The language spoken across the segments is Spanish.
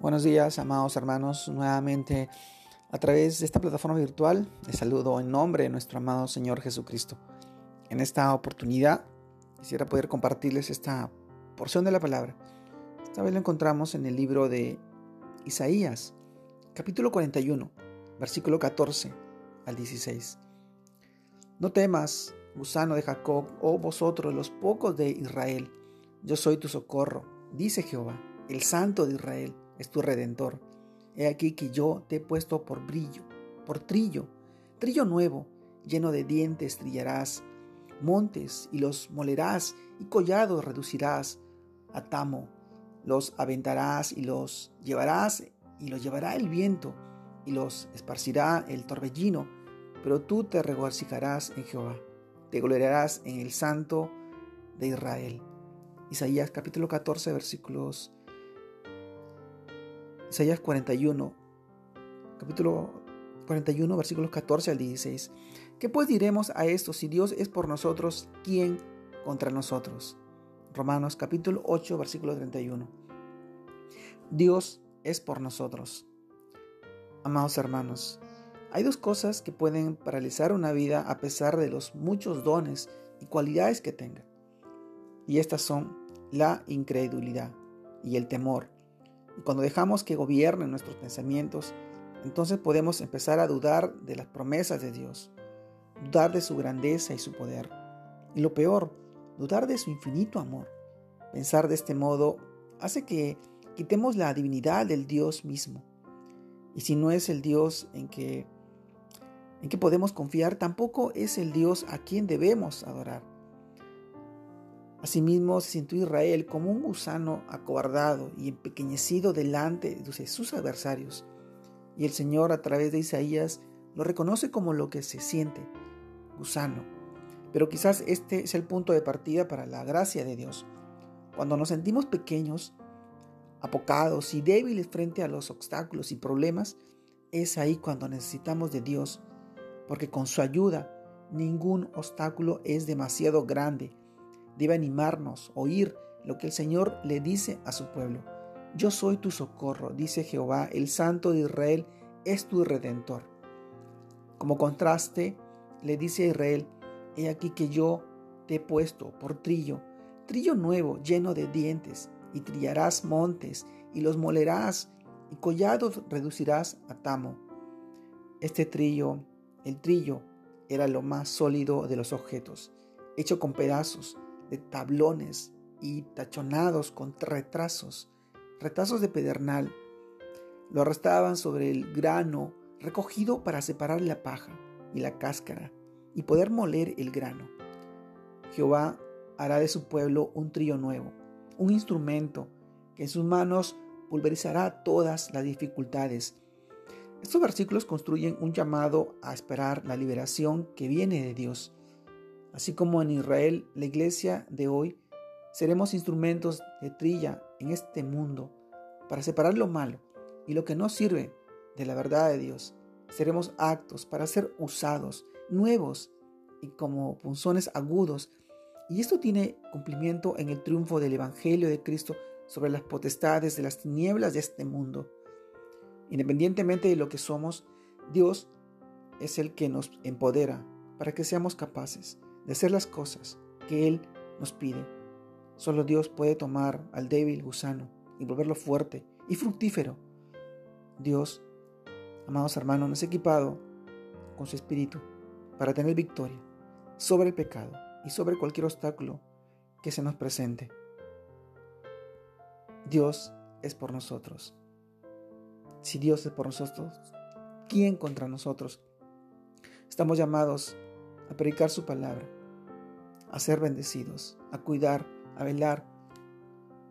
Buenos días, amados hermanos, nuevamente a través de esta plataforma virtual les saludo en nombre de nuestro amado Señor Jesucristo. En esta oportunidad quisiera poder compartirles esta porción de la palabra. Esta vez lo encontramos en el libro de Isaías, capítulo 41, versículo 14 al 16. No temas, gusano de Jacob, oh vosotros los pocos de Israel, yo soy tu socorro, dice Jehová, el Santo de Israel es tu redentor. He aquí que yo te he puesto por brillo, por trillo, trillo nuevo, lleno de dientes trillarás, montes y los molerás, y collados reducirás a tamo, los aventarás y los llevarás, y los llevará el viento, y los esparcirá el torbellino, pero tú te regocijarás en Jehová, te gloriarás en el Santo de Israel. Isaías capítulo 14 versículos Isaías 41, capítulo 41, versículos 14 al 16. ¿Qué pues diremos a esto? Si Dios es por nosotros, ¿quién contra nosotros? Romanos capítulo 8, versículo 31. Dios es por nosotros. Amados hermanos, hay dos cosas que pueden paralizar una vida a pesar de los muchos dones y cualidades que tenga. Y estas son la incredulidad y el temor y cuando dejamos que gobiernen nuestros pensamientos, entonces podemos empezar a dudar de las promesas de Dios, dudar de su grandeza y su poder. Y lo peor, dudar de su infinito amor. Pensar de este modo hace que quitemos la divinidad del Dios mismo. Y si no es el Dios en que, en que podemos confiar, tampoco es el Dios a quien debemos adorar. Asimismo se sintió Israel como un gusano acobardado y empequeñecido delante de sus adversarios. Y el Señor a través de Isaías lo reconoce como lo que se siente, gusano. Pero quizás este es el punto de partida para la gracia de Dios. Cuando nos sentimos pequeños, apocados y débiles frente a los obstáculos y problemas, es ahí cuando necesitamos de Dios, porque con su ayuda ningún obstáculo es demasiado grande debe animarnos, oír lo que el Señor le dice a su pueblo. Yo soy tu socorro, dice Jehová, el Santo de Israel es tu redentor. Como contraste, le dice a Israel, he aquí que yo te he puesto por trillo, trillo nuevo, lleno de dientes, y trillarás montes, y los molerás, y collados reducirás a tamo. Este trillo, el trillo, era lo más sólido de los objetos, hecho con pedazos, de tablones y tachonados con retrasos, retazos de pedernal. Lo arrastraban sobre el grano recogido para separar la paja y la cáscara y poder moler el grano. Jehová hará de su pueblo un trío nuevo, un instrumento que en sus manos pulverizará todas las dificultades. Estos versículos construyen un llamado a esperar la liberación que viene de Dios. Así como en Israel, la iglesia de hoy, seremos instrumentos de trilla en este mundo para separar lo malo y lo que no sirve de la verdad de Dios. Seremos actos para ser usados, nuevos y como punzones agudos. Y esto tiene cumplimiento en el triunfo del Evangelio de Cristo sobre las potestades de las tinieblas de este mundo. Independientemente de lo que somos, Dios es el que nos empodera para que seamos capaces de hacer las cosas que Él nos pide. Solo Dios puede tomar al débil gusano y volverlo fuerte y fructífero. Dios, amados hermanos, nos ha equipado con su Espíritu para tener victoria sobre el pecado y sobre cualquier obstáculo que se nos presente. Dios es por nosotros. Si Dios es por nosotros, ¿quién contra nosotros? Estamos llamados a predicar su palabra, a ser bendecidos, a cuidar, a velar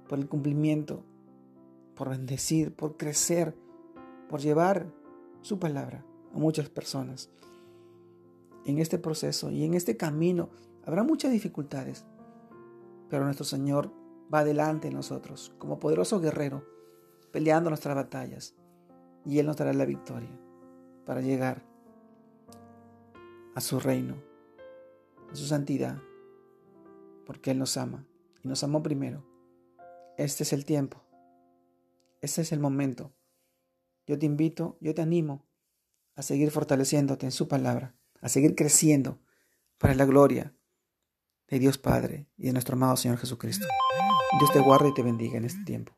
por el cumplimiento, por bendecir, por crecer, por llevar su palabra a muchas personas. En este proceso y en este camino habrá muchas dificultades, pero nuestro Señor va adelante en nosotros como poderoso guerrero, peleando nuestras batallas, y Él nos dará la victoria para llegar a su reino, a su santidad, porque Él nos ama y nos amó primero. Este es el tiempo. Este es el momento. Yo te invito, yo te animo a seguir fortaleciéndote en su palabra, a seguir creciendo para la gloria de Dios Padre y de nuestro amado Señor Jesucristo. Dios te guarde y te bendiga en este tiempo.